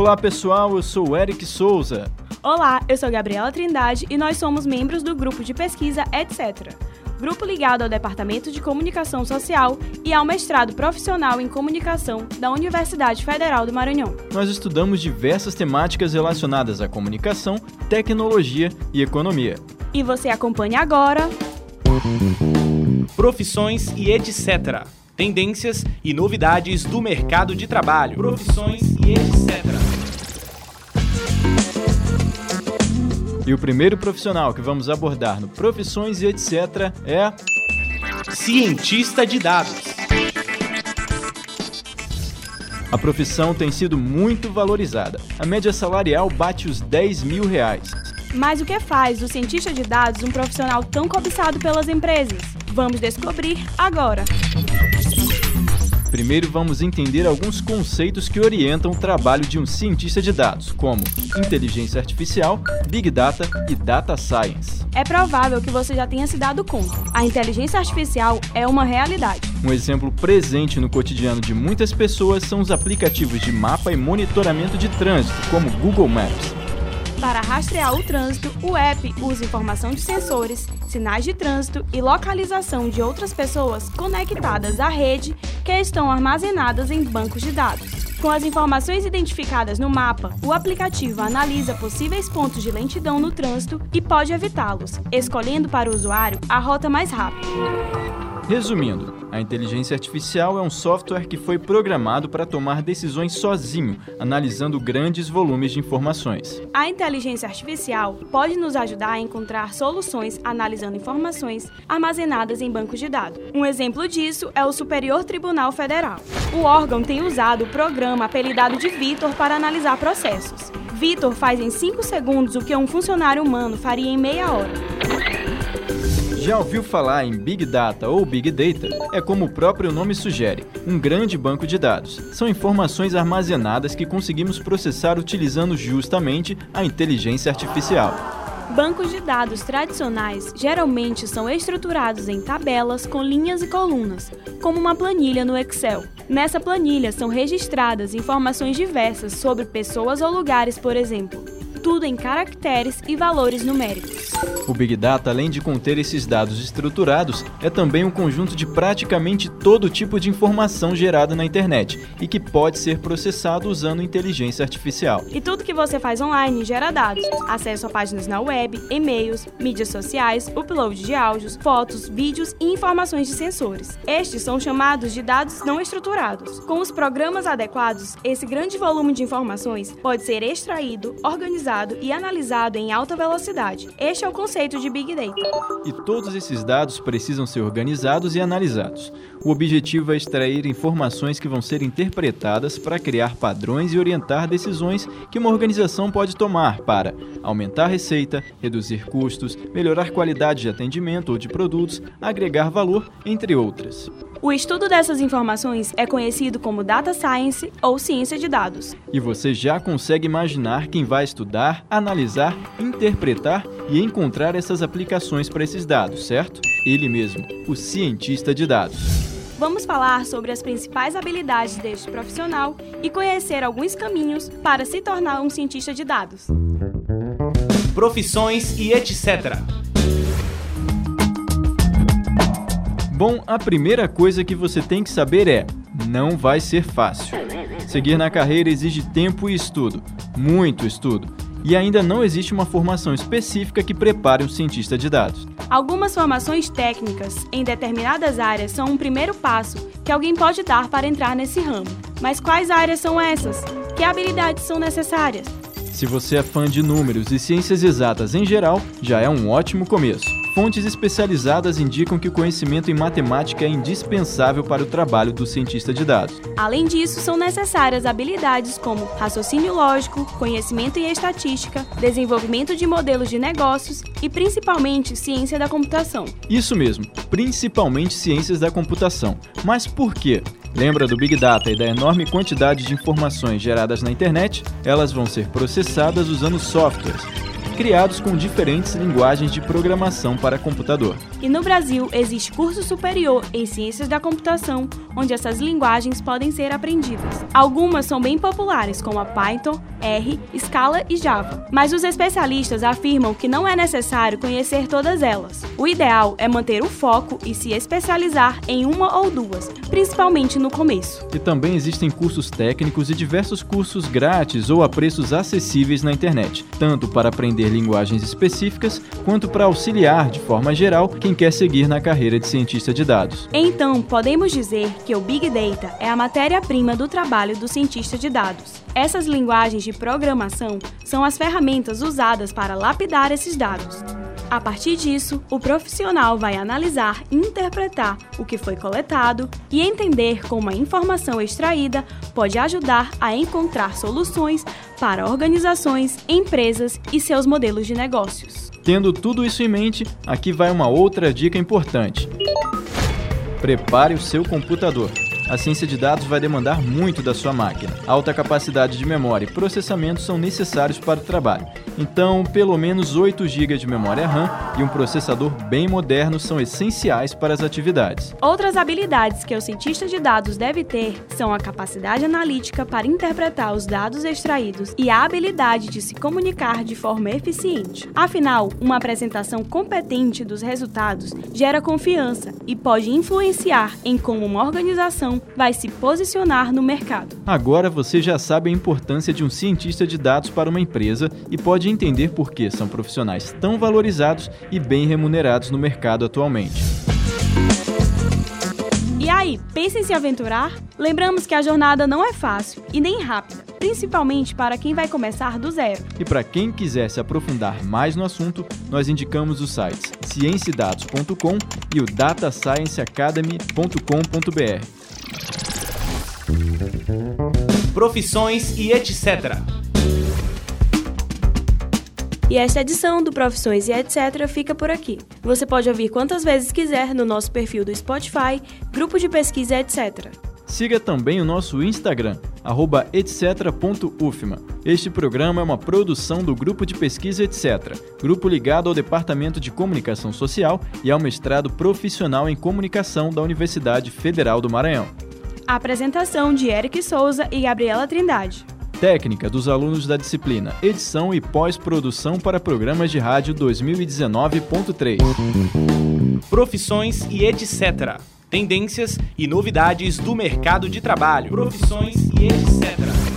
Olá pessoal, eu sou o Eric Souza. Olá, eu sou Gabriela Trindade e nós somos membros do grupo de pesquisa Etc. Grupo ligado ao Departamento de Comunicação Social e ao mestrado profissional em comunicação da Universidade Federal do Maranhão. Nós estudamos diversas temáticas relacionadas à comunicação, tecnologia e economia. E você acompanha agora. Profissões e etc. Tendências e novidades do mercado de trabalho. Profissões e etc. E o primeiro profissional que vamos abordar no Profissões e etc. é. Cientista de dados. A profissão tem sido muito valorizada. A média salarial bate os 10 mil reais. Mas o que faz do cientista de dados um profissional tão cobiçado pelas empresas? Vamos descobrir agora. Primeiro vamos entender alguns conceitos que orientam o trabalho de um cientista de dados, como inteligência artificial, big data e data science. É provável que você já tenha se dado conta. A inteligência artificial é uma realidade. Um exemplo presente no cotidiano de muitas pessoas são os aplicativos de mapa e monitoramento de trânsito, como Google Maps. Para rastrear o trânsito, o app usa informação de sensores, sinais de trânsito e localização de outras pessoas conectadas à rede que estão armazenadas em bancos de dados. Com as informações identificadas no mapa, o aplicativo analisa possíveis pontos de lentidão no trânsito e pode evitá-los, escolhendo para o usuário a rota mais rápida. Resumindo, a inteligência artificial é um software que foi programado para tomar decisões sozinho, analisando grandes volumes de informações. A inteligência artificial pode nos ajudar a encontrar soluções analisando informações armazenadas em bancos de dados. Um exemplo disso é o Superior Tribunal Federal. O órgão tem usado o programa apelidado de Vitor para analisar processos. Vitor faz em 5 segundos o que um funcionário humano faria em meia hora. Já ouviu falar em Big Data ou Big Data? É como o próprio nome sugere, um grande banco de dados. São informações armazenadas que conseguimos processar utilizando justamente a inteligência artificial. Bancos de dados tradicionais geralmente são estruturados em tabelas com linhas e colunas, como uma planilha no Excel. Nessa planilha são registradas informações diversas sobre pessoas ou lugares, por exemplo tudo em caracteres e valores numéricos. O Big Data, além de conter esses dados estruturados, é também um conjunto de praticamente todo tipo de informação gerada na internet e que pode ser processado usando inteligência artificial. E tudo que você faz online gera dados: acesso a páginas na web, e-mails, mídias sociais, upload de áudios, fotos, vídeos e informações de sensores. Estes são chamados de dados não estruturados. Com os programas adequados, esse grande volume de informações pode ser extraído, organizado e analisado em alta velocidade. Este é o conceito de Big Data. E todos esses dados precisam ser organizados e analisados. O objetivo é extrair informações que vão ser interpretadas para criar padrões e orientar decisões que uma organização pode tomar para aumentar receita, reduzir custos, melhorar qualidade de atendimento ou de produtos, agregar valor, entre outras. O estudo dessas informações é conhecido como Data Science ou Ciência de Dados. E você já consegue imaginar quem vai estudar, analisar, interpretar e encontrar essas aplicações para esses dados, certo? Ele mesmo, o cientista de dados. Vamos falar sobre as principais habilidades deste profissional e conhecer alguns caminhos para se tornar um cientista de dados. Profissões e etc. Bom, a primeira coisa que você tem que saber é: não vai ser fácil. Seguir na carreira exige tempo e estudo, muito estudo, e ainda não existe uma formação específica que prepare um cientista de dados. Algumas formações técnicas em determinadas áreas são um primeiro passo que alguém pode dar para entrar nesse ramo. Mas quais áreas são essas? Que habilidades são necessárias? Se você é fã de números e ciências exatas em geral, já é um ótimo começo. Fontes especializadas indicam que o conhecimento em matemática é indispensável para o trabalho do cientista de dados. Além disso, são necessárias habilidades como raciocínio lógico, conhecimento em estatística, desenvolvimento de modelos de negócios e principalmente ciência da computação. Isso mesmo, principalmente ciências da computação. Mas por quê? Lembra do Big Data e da enorme quantidade de informações geradas na internet? Elas vão ser processadas usando softwares criados com diferentes linguagens de programação para computador. E no Brasil existe curso superior em ciências da computação, onde essas linguagens podem ser aprendidas. Algumas são bem populares, como a Python, R, Scala e Java. Mas os especialistas afirmam que não é necessário conhecer todas elas. O ideal é manter o foco e se especializar em uma ou duas, principalmente no começo. E também existem cursos técnicos e diversos cursos grátis ou a preços acessíveis na internet, tanto para aprender linguagens específicas quanto para auxiliar de forma geral quem quer seguir na carreira de cientista de dados. Então, podemos dizer que o Big Data é a matéria-prima do trabalho do cientista de dados. Essas linguagens de programação são as ferramentas usadas para lapidar esses dados. A partir disso, o profissional vai analisar e interpretar o que foi coletado e entender como a informação extraída pode ajudar a encontrar soluções para organizações, empresas e seus modelos de negócios. Tendo tudo isso em mente, aqui vai uma outra dica importante. Prepare o seu computador a ciência de dados vai demandar muito da sua máquina. Alta capacidade de memória e processamento são necessários para o trabalho. Então, pelo menos 8 GB de memória RAM e um processador bem moderno são essenciais para as atividades. Outras habilidades que o cientista de dados deve ter são a capacidade analítica para interpretar os dados extraídos e a habilidade de se comunicar de forma eficiente. Afinal, uma apresentação competente dos resultados gera confiança e pode influenciar em como uma organização vai se posicionar no mercado. Agora você já sabe a importância de um cientista de dados para uma empresa e pode entender por que são profissionais tão valorizados e bem remunerados no mercado atualmente. E aí, pensa em se aventurar? Lembramos que a jornada não é fácil e nem rápida, principalmente para quem vai começar do zero. E para quem quiser se aprofundar mais no assunto, nós indicamos os sites ciencidados.com e o datascienceacademy.com.br. Profissões e etc. E esta edição do Profissões e etc. fica por aqui. Você pode ouvir quantas vezes quiser no nosso perfil do Spotify, grupo de pesquisa etc. Siga também o nosso Instagram, etc.ufma. Este programa é uma produção do Grupo de Pesquisa Etc., grupo ligado ao Departamento de Comunicação Social e ao mestrado profissional em comunicação da Universidade Federal do Maranhão. A apresentação de Eric Souza e Gabriela Trindade. Técnica dos alunos da disciplina Edição e Pós-Produção para Programas de Rádio 2019.3. Profissões e etc. Tendências e novidades do mercado de trabalho. Profissões e etc.